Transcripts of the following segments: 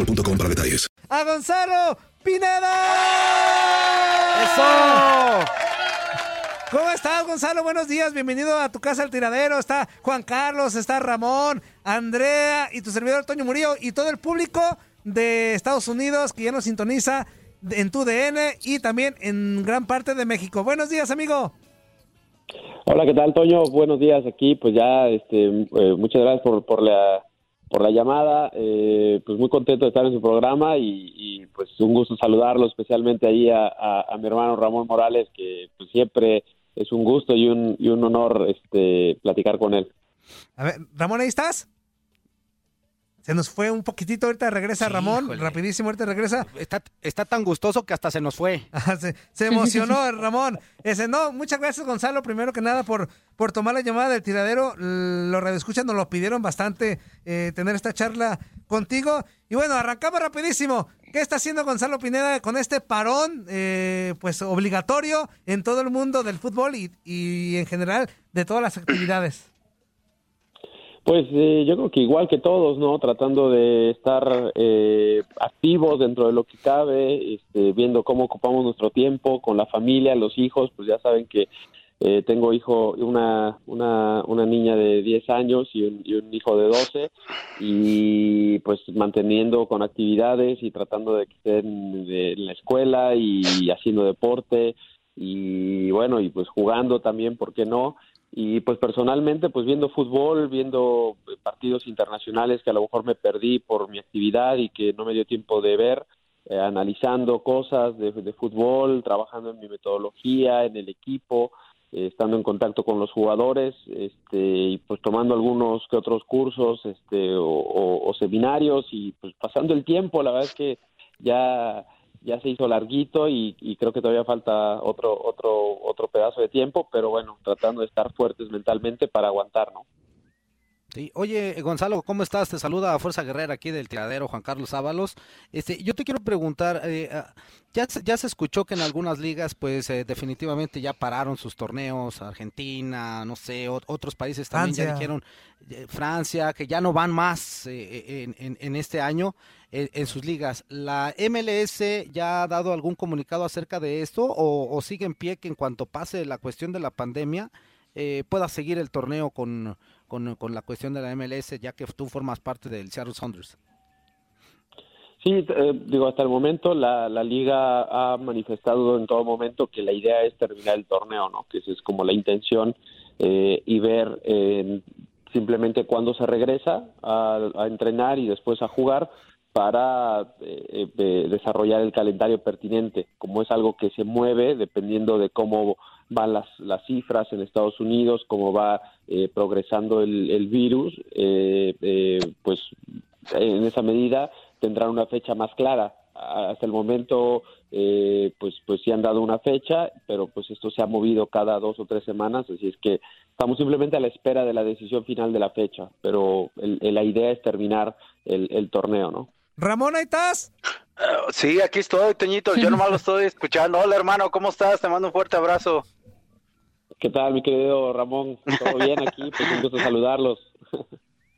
boostmobile.com para detalles. ¡A Gonzalo Pineda! ¡Eso! ¿Cómo estás, Gonzalo? Buenos días, bienvenido a tu casa al tiradero. Está Juan Carlos, está Ramón, Andrea y tu servidor Toño Murillo y todo el público de Estados Unidos que ya nos sintoniza en tu DN y también en gran parte de México. Buenos días, amigo. Hola, ¿qué tal, Toño? Buenos días aquí. Pues ya, este, eh, muchas gracias por, por la por la llamada. Eh, pues muy contento de estar en su programa y, pues un gusto saludarlo, especialmente ahí a, a, a, mi hermano Ramón Morales, que pues siempre es un gusto y un, y un honor este, platicar con él. A ver, Ramón, ¿ahí estás? Se nos fue un poquitito, ahorita regresa Sí, Ramón, híjole. rapidísimo, ahorita regresa. Está, está tan gustoso que hasta se nos fue. se, se emocionó Ramón. Ese, no, muchas gracias Gonzalo, primero que nada por, por tomar la llamada del tiradero. Los radioescuchas nos lo pidieron bastante eh, tener esta charla contigo. Y bueno, arrancamos rapidísimo. ¿Qué está haciendo Gonzalo Pineda con este parón eh, pues obligatorio en todo el mundo del fútbol y, y en general de todas las actividades? Pues eh, yo creo que igual que todos, ¿no? Tratando de estar eh, activos dentro de lo que cabe, este, viendo cómo ocupamos nuestro tiempo con la familia, los hijos, pues ya saben que eh, tengo hijo, una, una, una niña de 10 años y un, y un hijo de 12 y pues manteniendo con actividades y tratando de que estén en la escuela y haciendo deporte y bueno, y pues jugando también, ¿por qué no? Y pues personalmente, pues viendo fútbol, viendo eh, partidos internacionales que a lo mejor me perdí por mi actividad y que no me dio tiempo de ver, eh, analizando cosas de, fútbol, trabajando en mi metodología, en el equipo, eh, estando en contacto con los jugadores, este, y pues tomando algunos que otros cursos, este, o, o- o seminarios y pues pasando el tiempo, la verdad es que ya ya se hizo larguito y, y creo que todavía falta otro otro otro pedazo de tiempo, pero bueno, tratando de estar fuertes mentalmente para aguantar, ¿no? Sí. Oye, Gonzalo, ¿cómo estás? Te saluda a Fuerza Guerrera aquí del tiradero Juan Carlos Ábalos. Este, yo te quiero preguntar, eh, ah, ya, se- ya se escuchó que en algunas ligas, pues eh, definitivamente ya pararon sus torneos, Argentina, no sé, ot- otros países también ya dijeron, eh, Francia, que ya no van más eh, en, en- en este año en, en sus ligas. ¿La MLS ya ha dado algún comunicado acerca de esto o, o sigue en pie que en cuanto pase la cuestión de la pandemia eh, pueda seguir el torneo con, con, con la cuestión de la MLS, ya que tú formas parte del Seattle Sounders? Sí, eh, digo, hasta el momento la, la liga ha manifestado en todo momento que la idea es terminar el torneo, ¿no? Que esa es como la intención eh, y ver eh, simplemente cuándo se regresa a, a entrenar y después a jugar, para eh, eh, desarrollar el calendario pertinente, como es algo que se mueve dependiendo de cómo van las, las cifras en Estados Unidos, cómo va eh, progresando el, el virus, pues en esa medida tendrán una fecha más clara. Hasta el momento, pues, pues sí han dado una fecha, pero pues esto se ha movido cada dos o tres semanas, así es que estamos simplemente a la espera de la decisión final de la fecha, pero la idea es terminar el, el torneo, ¿no? Ramón, ¿ahí estás? Uh, sí, aquí estoy, Teñito. Yo nomás lo estoy escuchando. Hola, hermano, ¿cómo estás? Te mando un fuerte abrazo. ¿Qué tal, mi querido Ramón? ¿Todo bien aquí? Pues un gusto saludarlos.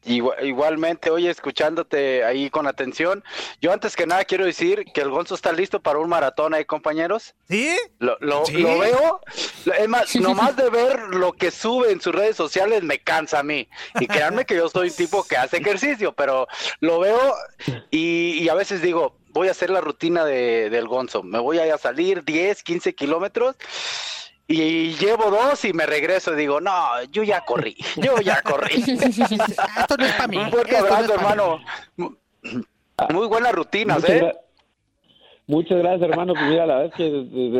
igualmente, oye, escuchándote ahí con atención. Yo antes que nada quiero decir que el Gonzo está listo para un maratón ahí, compañeros. ¿Sí? Lo, lo, lo veo. Es más, nomás de ver lo que sube en sus redes sociales me cansa a mí. Y créanme que yo soy un tipo que hace ejercicio, pero lo veo y, y a veces digo, voy a hacer la rutina de, del Gonzo. Me voy a salir 10, 15 kilómetros y llevo dos y me regreso y digo, no, yo ya corrí, yo ya corrí. Esto no es para mí. Un fuerte abrazo, hermano. Muy buenas rutinas, ¿eh? Muchas gracias, hermano. Pues mira, la verdad es que,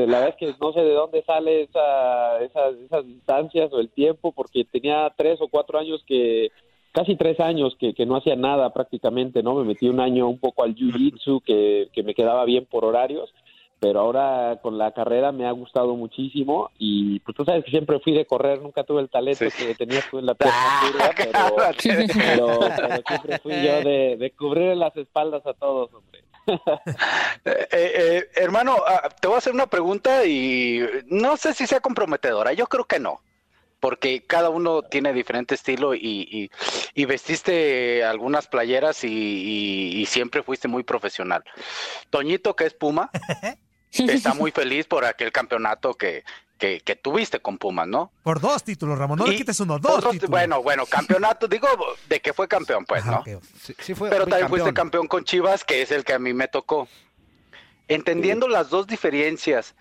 la verdad es que no sé de dónde sale esa, esas, esas distancias o el tiempo, porque tenía tres o cuatro años que, casi tres años que, que no hacía nada prácticamente, ¿no? Me metí un año un poco al jiu-jitsu, que, que me quedaba bien por horarios, pero ahora con la carrera me ha gustado muchísimo y pues tú sabes que siempre fui de correr, nunca tuve el talento que tenías tú en la pierna pero, pero, siempre fui yo de, de cubrir las espaldas a todos, hombre. Eh, eh, hermano, ah, te voy a hacer una pregunta y no sé si sea comprometedora, yo creo que no, porque cada uno tiene diferente estilo y, y, vestiste algunas playeras y, y, siempre fuiste muy profesional. Toñito, que es Puma, está muy feliz por aquel campeonato que, que, tuviste con Pumas, ¿no? Por dos títulos, Ramón, no le quites uno, dos, títulos. Bueno, bueno, campeonato, digo, de que fue campeón, pues, ¿no? Sí, fue Pero también fuiste campeón con Chivas, que es el que a mí me tocó. Entendiendo las dos diferencias,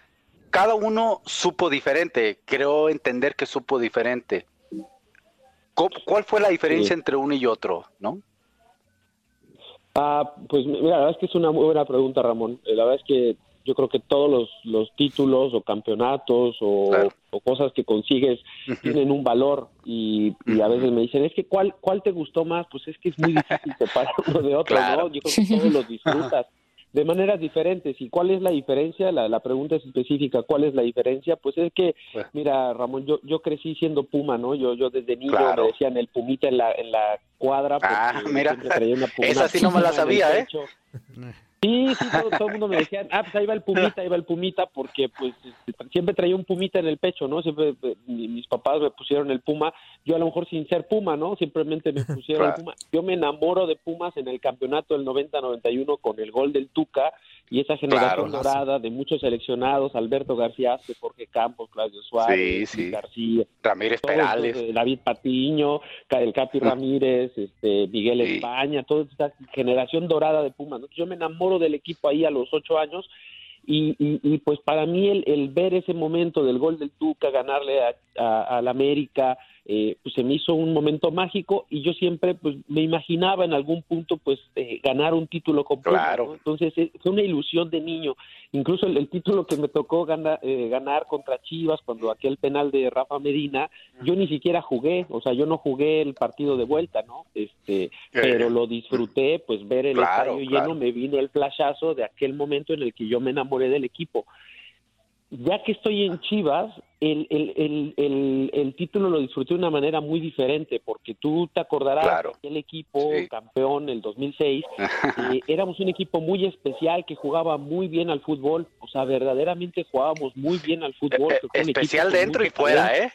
cada uno supo diferente, creo entender que supo diferente. ¿Cuál fue la diferencia entre uno y otro, no? Ah, pues mira, la verdad es que es una muy buena pregunta, Ramón. Eh, la verdad es que yo creo que todos los, los títulos o campeonatos o, cosas que consigues tienen un valor y, a veces me dicen, es que ¿cuál, cuál te gustó más? Pues es que es muy difícil separar uno de otro, ¿no? Yo creo que todos los disfrutas de maneras diferentes. ¿Y cuál es la diferencia? La, la pregunta es específica. ¿Cuál es la diferencia? Pues es que, mira, Ramón, yo, yo crecí siendo Puma, ¿no? Yo, yo desde niño me decían el Pumita en la, en la cuadra. Ah, mira, esa sí no me la sabía, ¿eh? Sí, sí, todo, el mundo me decía, ah, pues ahí va el pumita, ahí va el pumita, porque pues este, siempre traía un pumita en el pecho, ¿no? Siempre eh, mis papás me pusieron el puma, yo a lo mejor sin ser puma, ¿no? Simplemente me pusieron el puma. Yo me enamoro de Pumas en el campeonato del 90-91 con el gol del Tuca y esa generación dorada de muchos seleccionados, Alberto García, Jorge Campos, Claudio Suárez, García, Ramírez Perales, David Patiño, el Capi Ramírez, este, Miguel España, toda esta generación dorada de Pumas, ¿no? Yo me enamoro del equipo ahí a los ocho años. Y, y, pues para mí el, el, ver ese momento del gol del Tuca, ganarle a, la América, eh, pues se me hizo un momento mágico y yo siempre pues me imaginaba en algún punto pues eh, ganar un título completo. Claro. Entonces eh, fue una ilusión de niño. Incluso el, título que me tocó ganar, ganar contra Chivas cuando aquel penal de Rafa Medina, yo ni siquiera jugué, o sea, yo no jugué el partido de vuelta, ¿no? Este, pero lo disfruté, pues ver el estadio lleno me vino el flashazo de aquel momento en el que yo me enamoré del equipo ya que estoy en Chivas, el, el, el, el, título lo disfruté de una manera muy diferente, porque tú te acordarás el equipo campeón el 2006, eh, éramos un equipo muy especial que jugaba muy bien al fútbol, o sea, verdaderamente jugábamos muy bien al fútbol. Eh, especial dentro y fuera, ¿eh?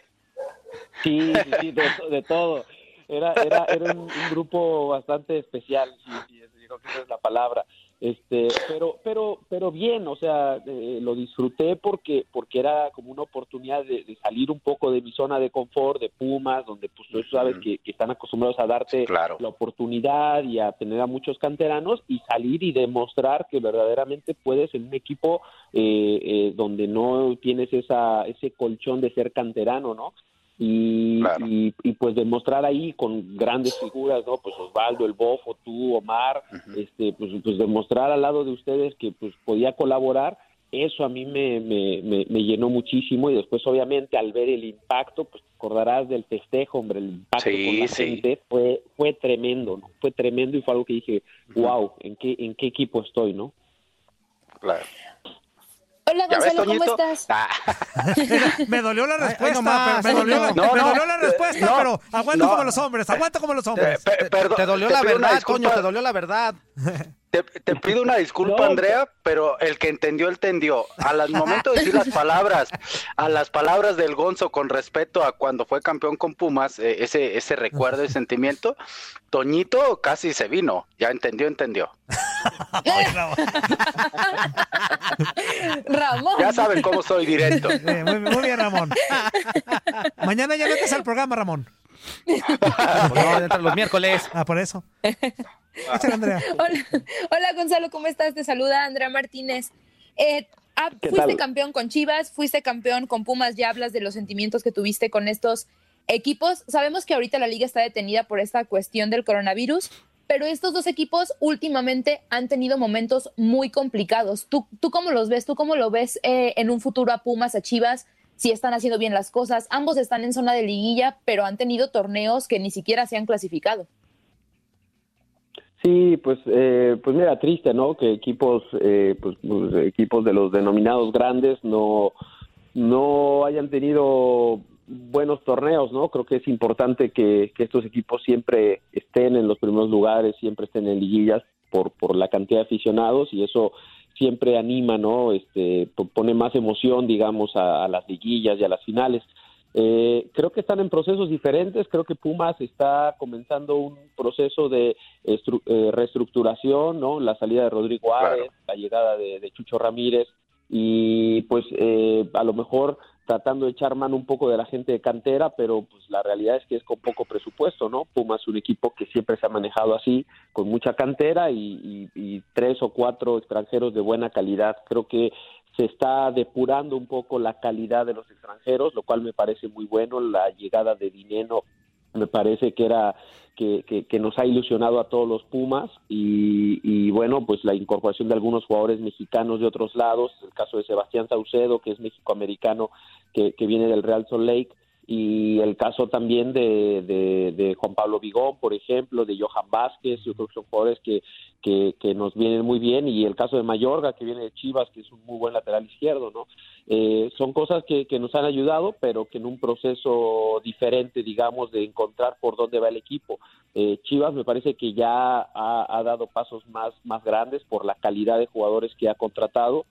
Sí, sí, de, todo. Era, era, era un, grupo bastante especial, sí, creo que esa es la palabra este pero pero pero bien o sea eh, lo disfruté porque porque era como una oportunidad de, salir un poco de mi zona de confort de Pumas donde pues tú sabes que, están acostumbrados a darte la oportunidad y a tener a muchos canteranos y salir y demostrar que verdaderamente puedes en un equipo eh, eh, donde no tienes esa ese colchón de ser canterano no y, y, y, pues demostrar ahí con grandes figuras, ¿no? Pues Osvaldo, el Bofo, tú, Omar, este, pues, pues demostrar al lado de ustedes que pues podía colaborar eso a mí me, me, me, llenó muchísimo y después obviamente al ver el impacto, pues te acordarás del festejo, hombre, el impacto con la gente fue, fue tremendo, ¿no? Fue tremendo y fue algo que dije, wow, ¿en qué, en qué equipo estoy, no? Claro. Hola Gonzalo, ¿cómo estás? Ah. me dolió la respuesta, me, dolió, la respuesta, pero aguanto como los hombres, aguanto como los hombres. te, dolió la verdad, coño, te dolió la verdad. Te, pido una disculpa, Andrea, pero el que entendió, entendió. Al momento de decir las palabras, a las palabras del Gonzo con respecto a cuando fue campeón con Pumas, eh, ese, ese recuerdo y sentimiento, Toñito casi se vino. Ya entendió, entendió. Ramón. Ya saben cómo soy directo. muy, bien, Ramón. Mañana ya metes al programa, Ramón. no, los miércoles. Ah, por eso. Hola, hola, Gonzalo, ¿cómo estás? Te saluda Andrea Martínez. Eh, ah, fuiste campeón con Chivas, fuiste campeón con Pumas, ya hablas de los sentimientos que tuviste con estos equipos. Sabemos que ahorita la liga está detenida por esta cuestión del coronavirus, pero estos dos equipos últimamente han tenido momentos muy complicados. ¿Tú, tú cómo los ves? ¿Tú cómo lo ves eh, en un futuro a Pumas, a Chivas? Si están haciendo bien las cosas. Ambos están en zona de liguilla, pero han tenido torneos que ni siquiera se han clasificado. Sí, pues, eh, pues mira, triste, ¿no? Que equipos, eh, pues, pues, equipos de los denominados grandes no, no hayan tenido buenos torneos, ¿no? Creo que es importante que, estos equipos siempre estén en los primeros lugares, siempre estén en liguillas por, por la cantidad de aficionados y eso siempre anima, ¿no? Este, pone más emoción, digamos, a las liguillas y a las finales. Eh, creo que están en procesos diferentes. Creo que Pumas está comenzando un proceso de eh, reestructuración, ¿no? La salida de Rodrigo Árez, la llegada de, Chucho Ramírez y pues eh, a lo mejor tratando de echar mano un poco de la gente de cantera, pero pues la realidad es que es con poco presupuesto, ¿no? Pumas es un equipo que siempre se ha manejado así, con mucha cantera y, y tres o cuatro extranjeros de buena calidad. Creo que se está depurando un poco la calidad de los extranjeros, lo cual me parece muy bueno. La llegada de Dineno me parece que era que, que, nos ha ilusionado a todos los Pumas y, y, bueno, pues la incorporación de algunos jugadores mexicanos de otros lados, el caso de Sebastián Saucedo, que es mexicoamericano, que, que viene del Real Salt Lake, y el caso también de, de, Juan Pablo Vigón, por ejemplo, de Johan Vázquez, yo creo que son jugadores que, que, nos vienen muy bien, y el caso de Mayorga, que viene de Chivas, que es un muy buen lateral izquierdo, ¿no? Eh, son cosas que, que nos han ayudado, pero que en un proceso diferente, digamos, de encontrar por dónde va el equipo. Eh, Chivas me parece que ya ha, ha dado pasos más, más grandes por la calidad de jugadores que ha contratado,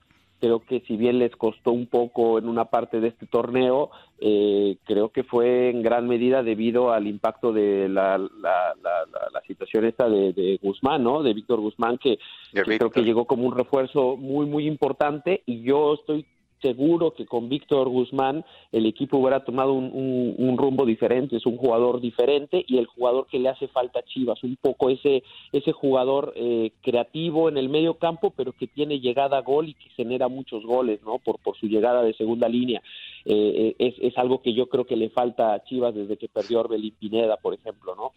creo que si bien les costó un poco en una parte de este torneo, eh, creo que fue en gran medida debido al impacto de la, la, la, situación esta de, Guzmán, ¿no? De Víctor Guzmán, que, que creo que llegó como un refuerzo muy, muy importante y yo estoy seguro que con Víctor Guzmán el equipo hubiera tomado un, rumbo diferente, es un jugador diferente y el jugador que le hace falta a Chivas, un poco ese, ese jugador eh, creativo en el medio campo, pero que tiene llegada a gol y que genera muchos goles, ¿no? Por, por su llegada de segunda línea. Eh, es, es algo que yo creo que le falta a Chivas desde que perdió Orbelín Pineda, por ejemplo, ¿no?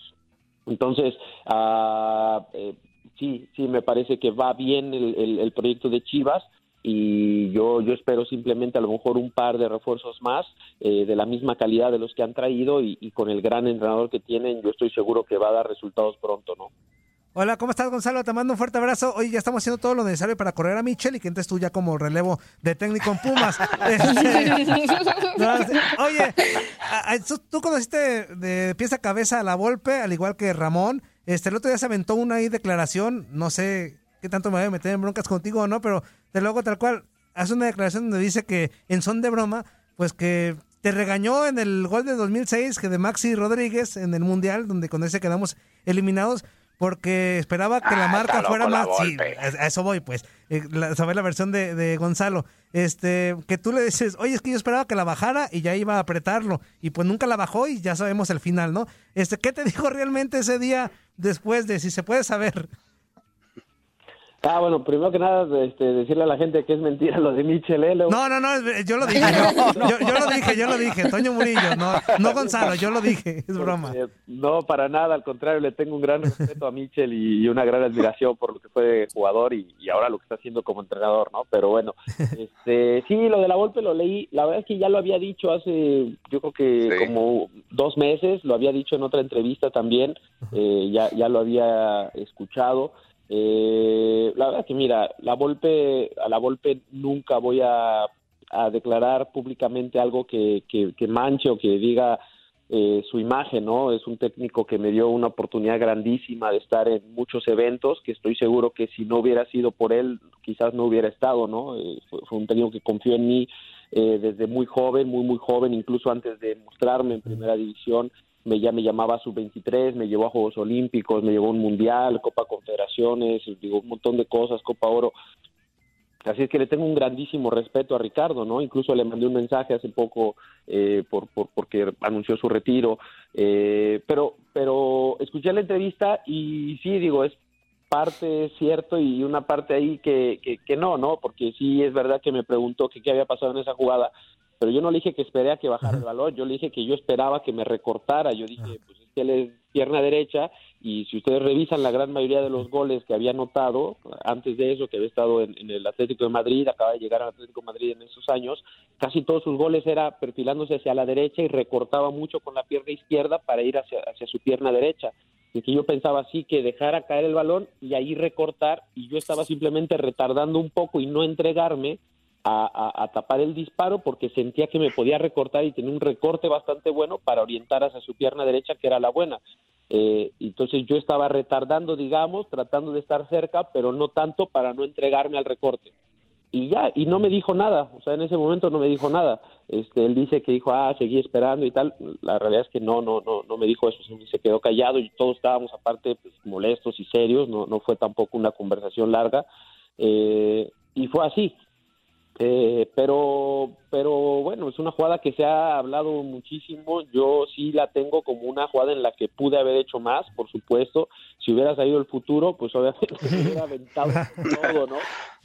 Entonces, eh, sí, sí, me parece que va bien el, el proyecto de Chivas y yo, yo espero simplemente a lo mejor un par de refuerzos más eh, de la misma calidad de los que han traído y, con el gran entrenador que tienen, yo estoy seguro que va a dar resultados pronto, ¿no? Hola, ¿cómo estás, Gonzalo? Te mando un fuerte abrazo. Hoy ya estamos haciendo todo lo necesario para correr a Michel y que entres tú ya como relevo de técnico en Pumas. Este, oye, tú conociste de pieza a cabeza a la Volpe, al igual que Ramón. Este, el otro día se aventó una ahí declaración, no sé qué tanto me voy a meter en broncas contigo o no, pero de luego tal cual hace una declaración donde dice que en son de broma, pues que te regañó en el gol de 2006 que de Maxi Rodríguez en el Mundial, donde con ese quedamos eliminados, porque esperaba que la ah, marca fuera más... Sí, a eso voy, pues, eh, saber la versión de, de, Gonzalo. Este, que tú le dices, oye, es que yo esperaba que la bajara y ya iba a apretarlo, y pues nunca la bajó y ya sabemos el final, ¿no? Este, ¿qué te dijo realmente ese día después de, si se puede saber? Ah, bueno, primero que nada, este, decirle a la gente que es mentira lo de Michel. ¿eh? No, no, no, yo lo dije. Yo, yo, lo dije, yo lo dije. Toño Murillo, no, no Gonzalo, yo lo dije. Es broma. no, para nada, al contrario, le tengo un gran respeto a Michel y, una gran admiración por lo que fue jugador y, ahora lo que está haciendo como entrenador, ¿no? Pero bueno, este, sí, lo de la Volpe lo leí. La verdad es que ya lo había dicho hace, yo creo que como dos meses, lo había dicho en otra entrevista también, eh, ya, ya lo había escuchado. Eh, la verdad que mira, la Volpe, a la Volpe nunca voy a, declarar públicamente algo que, que, manche o que diga eh, su imagen, ¿no? Es un técnico que me dio una oportunidad grandísima de estar en muchos eventos, que estoy seguro que si no hubiera sido por él, quizás no hubiera estado, ¿no? Eh, fue, un técnico que confió en mí eh, desde muy joven, muy, muy joven, incluso antes de mostrarme en primera división me, ya me llamaba a sub-23, me llevó a Juegos Olímpicos, me llevó a un Mundial, Copa Confederaciones, digo, un montón de cosas, Copa Oro. Así es que le tengo un grandísimo respeto a Ricardo, ¿no? Incluso le mandé un mensaje hace poco eh, por, por, porque anunció su retiro. Eh, pero, pero escuché la entrevista y sí, digo, es parte cierto y una parte ahí que, que, no, ¿no? Porque sí es verdad que me preguntó que qué había pasado en esa jugada pero yo no le dije que esperé a que bajara el valor, yo le dije que yo esperaba que me recortara, yo dije, pues es que él es pierna derecha y si ustedes revisan la gran mayoría de los goles que había anotado antes de eso, que había estado en, el Atlético de Madrid, acaba de llegar al Atlético de Madrid en esos años, casi todos sus goles era perfilándose hacia la derecha y recortaba mucho con la pierna izquierda para ir hacia, hacia su pierna derecha. Y que yo pensaba así que dejara caer el balón y ahí recortar y yo estaba simplemente retardando un poco y no entregarme a, tapar el disparo porque sentía que me podía recortar y tenía un recorte bastante bueno para orientar hacia su pierna derecha, que era la buena. Eh, entonces yo estaba retardando, digamos, tratando de estar cerca, pero no tanto para no entregarme al recorte. Y ya, y no me dijo nada, o sea, en ese momento no me dijo nada. Este, él dice que dijo, ah, seguí esperando y tal. La realidad es que no, no, no, no me dijo eso, se quedó callado y todos estábamos aparte pues, molestos y serios, no, no fue tampoco una conversación larga. Eh, y fue así, eh, pero, pero bueno, es una jugada que se ha hablado muchísimo. Yo sí la tengo como una jugada en la que pude haber hecho más, por supuesto. Si hubiera salido el futuro, pues obviamente se hubiera aventado todo, ¿no?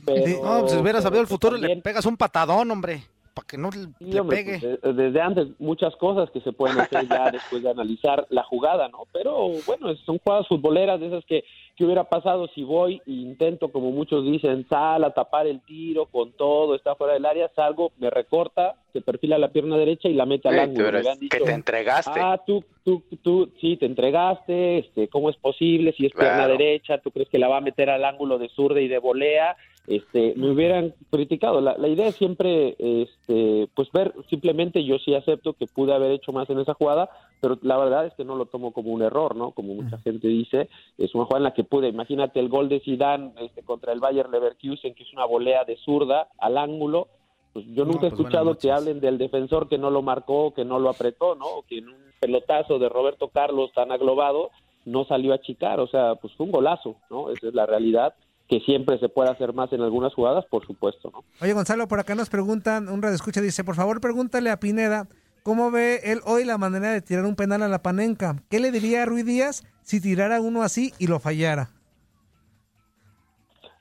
Pero, no, pues si hubiera sabido el futuro, le pegas un patadón, hombre para que no le, pegue. Pues, desde antes, muchas cosas que se pueden hacer ya después de analizar la jugada, ¿no? Pero bueno, son jugadas futboleras de esas que, que hubiera pasado si voy e intento, como muchos dicen, sal a tapar el tiro con todo, está fuera del área, salgo, me recorta, se perfila la pierna derecha y la mete al ángulo. que te entregaste. Ah, tú, tú, tú, sí, te entregaste, este, ¿cómo es posible? Si es pierna derecha, ¿tú crees que la va a meter al ángulo de zurda y de volea? este, me hubieran criticado. La, la, idea es siempre, este, pues ver, simplemente yo sí acepto que pude haber hecho más en esa jugada, pero la verdad es que no lo tomo como un error, ¿no? Como mucha gente dice, es una jugada en la que pude, imagínate el gol de Zidane este, contra el Bayer Leverkusen, que es una volea de zurda al ángulo, pues yo nunca he pues escuchado que hablen del defensor que no lo marcó, que no lo apretó, ¿no? Que en un pelotazo de Roberto Carlos tan aglobado no salió a chicar, o sea, pues fue un golazo, ¿no? Esa es la realidad que siempre se puede hacer más en algunas jugadas, por supuesto, ¿no? Oye, Gonzalo, por acá nos preguntan, un radio escucha dice, por favor, pregúntale a Pineda cómo ve él hoy la manera de tirar un penal a la panenca. ¿Qué le diría a Ruiz Díaz si tirara uno así y lo fallara?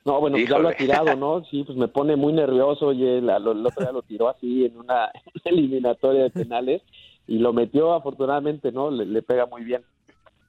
No, bueno, ya lo ha tirado, ¿no? Sí, pues me pone muy nervioso. Oye, el otro día lo tiró así en una eliminatoria de penales y lo metió afortunadamente, ¿no? le pega muy bien.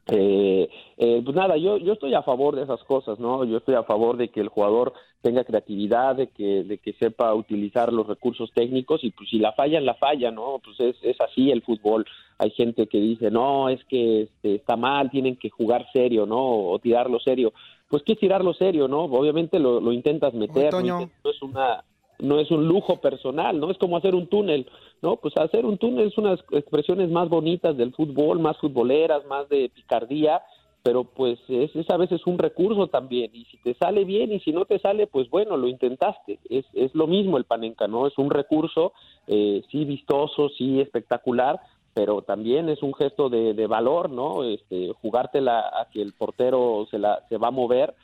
Eh, eh, pues nada, yo, yo estoy a favor de esas cosas, ¿no? Yo estoy a favor de que el jugador tenga creatividad, de que, de que sepa utilizar los recursos técnicos y pues si la falla, la falla, ¿no? Pues es, es así el fútbol. Hay gente que dice, no, es que este, está mal, tienen que jugar serio, ¿no? O tirarlo serio. Pues que tirarlo serio, ¿no? Obviamente lo, lo intentas meter, no es una no es un lujo personal, ¿no? Es como hacer un túnel, ¿no? Pues hacer un túnel es unas expresiones más bonitas del fútbol, más futboleras, más de picardía, pero pues es, a veces un recurso también, y si te sale bien y si no te sale, pues bueno, lo intentaste, es, es lo mismo el panenca, ¿no? Es un recurso, eh, sí vistoso, sí espectacular, pero también es un gesto de, de valor, ¿no? Este, jugártela a que el portero se, la, se va a mover,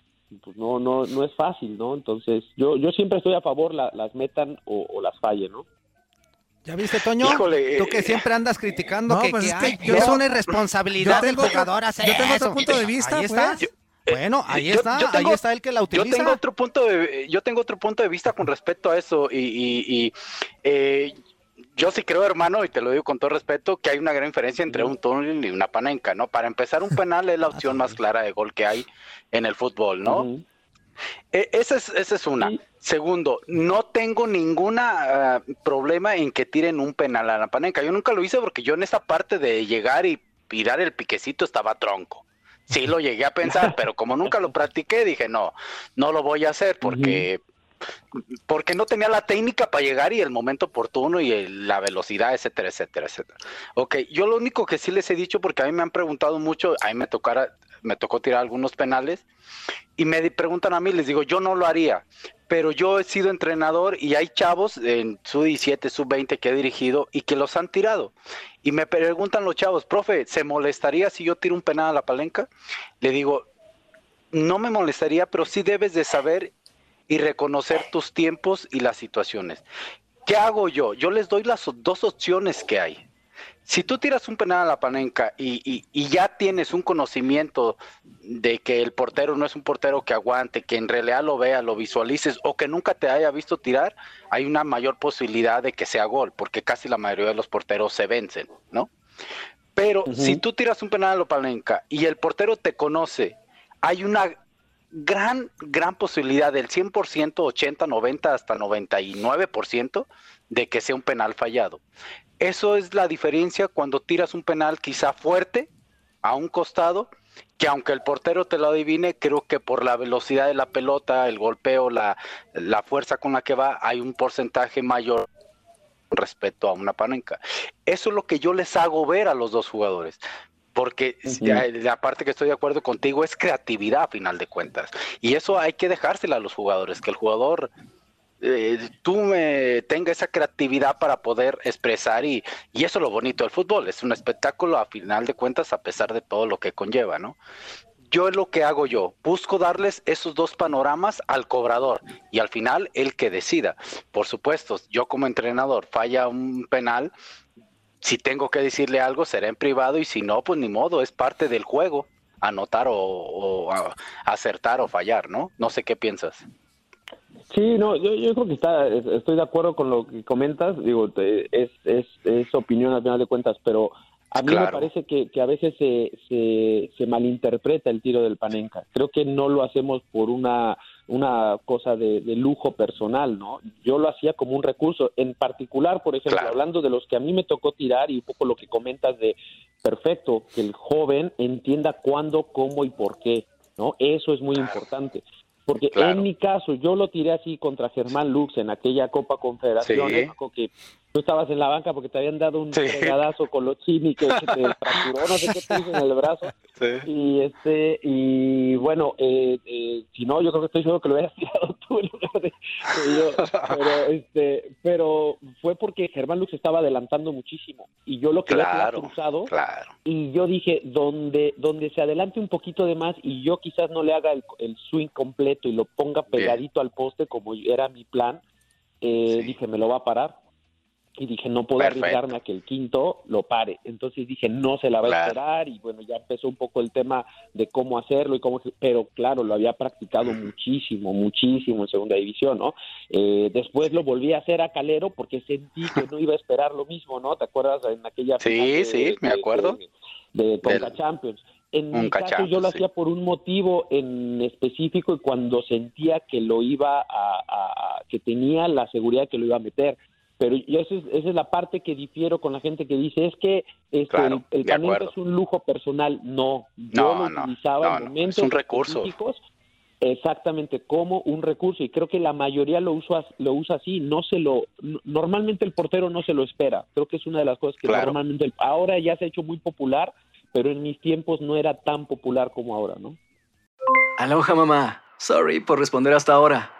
pues no, no, no es fácil, ¿no? Entonces, yo, yo siempre estoy a favor, las metan o, las fallen, ¿no? ¿Ya viste, Toño? Tú que eh, siempre andas criticando que, pues es, una irresponsabilidad del jugador hacer Yo tengo otro punto de vista, Ahí está. Pues. Bueno, ahí está, ahí está el que la utiliza. Yo tengo otro punto de, yo tengo otro punto de vista con respecto a eso y, eh, yo sí creo, hermano, y te lo digo con todo respeto, que hay una gran diferencia entre un túnel y una panenca, ¿no? Para empezar, un penal es la opción más clara de gol que hay en el fútbol, ¿no? E, esa, es, esa es una. Segundo, no tengo ningún ah, problema en que tiren un penal a la panenca. Yo nunca lo hice porque yo en esa parte de llegar y tirar el piquecito estaba tronco. Sí lo llegué a pensar, pero como nunca lo practiqué, dije, no, no lo voy a hacer porque porque no tenía la técnica para llegar y el momento oportuno y la velocidad, etcétera, etcétera, etcétera. Ok, yo lo único que sí les he dicho, porque a mí me han preguntado mucho, a mí me, tocara, me tocó tirar algunos penales, y me preguntan a mí, les digo, yo no lo haría, pero yo he sido entrenador y hay chavos en su 17, sub 20 que he dirigido y que los han tirado. Y me preguntan los chavos, profe, ¿se molestaría si yo tiro un penal a la palenca? Le digo, no me molestaría, pero sí debes de saber y reconocer tus tiempos y las situaciones. ¿Qué hago yo? Yo les doy las dos opciones que hay. Si tú tiras un penal a la panenca y, ya tienes un conocimiento de que el portero no es un portero que aguante, que en realidad lo vea, lo visualices o que nunca te haya visto tirar, hay una mayor posibilidad de que sea gol, porque casi la mayoría de los porteros se vencen, ¿no? Pero si tú tiras un penal a la panenca y el portero te conoce, hay una gran, gran posibilidad del 100%, 80, 90, hasta 99% de que sea un penal fallado. Eso es la diferencia cuando tiras un penal quizá fuerte a un costado, que aunque el portero te lo adivine, creo que por la velocidad de la pelota, el golpeo, la, la fuerza con la que va, hay un porcentaje mayor respecto a una panenca. Eso es lo que yo les hago ver a los dos jugadores porque la parte que estoy de acuerdo contigo es creatividad a final de cuentas. Y eso hay que dejársela a los jugadores, que el jugador eh, tú me tenga esa creatividad para poder expresar y, y eso es lo bonito del fútbol, es un espectáculo a final de cuentas a pesar de todo lo que conlleva, ¿no? Yo es lo que hago yo, busco darles esos dos panoramas al cobrador y al final el que decida. Por supuesto, yo como entrenador falla un penal, si tengo que decirle algo será en privado y si no, pues ni modo, es parte del juego, anotar o, acertar o fallar, ¿no? No sé qué piensas. Sí, no, yo, yo creo que está, estoy de acuerdo con lo que comentas, digo, es, es, es opinión al final de cuentas, pero a mí me parece que, que a veces se, se, se, malinterpreta el tiro del Panenka. Creo que no lo hacemos por una, una cosa de, lujo personal, ¿no? Yo lo hacía como un recurso. En particular, por ejemplo, hablando de los que a mí me tocó tirar y un poco lo que comentas de perfecto, que el joven entienda cuándo, cómo y por qué, ¿no? Eso es muy importante. Porque en mi caso, yo lo tiré así contra Germán Lux en aquella Copa Confederación, que tú estabas en la banca porque te habían dado un regadazo con los chini que, te fracturó, no sé qué te hizo en el brazo. Y este y bueno, eh, eh, si no, yo creo que estoy seguro que lo hubieras tirado tú en lugar de, yo. Pero, este, pero fue porque Germán Lux estaba adelantando muchísimo y yo lo quería claro, cruzado. Y yo dije, donde, donde se adelante un poquito de más y yo quizás no le haga el, swing completo y lo ponga pegadito al poste como era mi plan, eh, dije, me lo va a parar y dije no puedo arriesgarme a que el quinto lo pare. Entonces dije no se la va a esperar y bueno ya empezó un poco el tema de cómo hacerlo y cómo pero claro lo había practicado muchísimo muchísimo en segunda división no eh, después lo volví a hacer a Calero porque sentí que no iba a esperar lo mismo no te acuerdas en aquella sí sí me acuerdo. de, Conca Champions en mi caso yo lo hacía por un motivo en específico y cuando sentía que lo iba a, a, que tenía la seguridad que lo iba a meter pero esa es, esa es la parte que difiero con la gente que dice es que este, el, el es un lujo personal. No, yo lo utilizaba en momentos es un recurso. Exactamente, como un recurso y creo que la mayoría lo usa lo usa así, no se lo normalmente el portero no se lo espera. Creo que es una de las cosas que normalmente ahora ya se ha hecho muy popular, pero en mis tiempos no era tan popular como ahora, ¿no? Aloha mamá. Sorry por responder hasta ahora.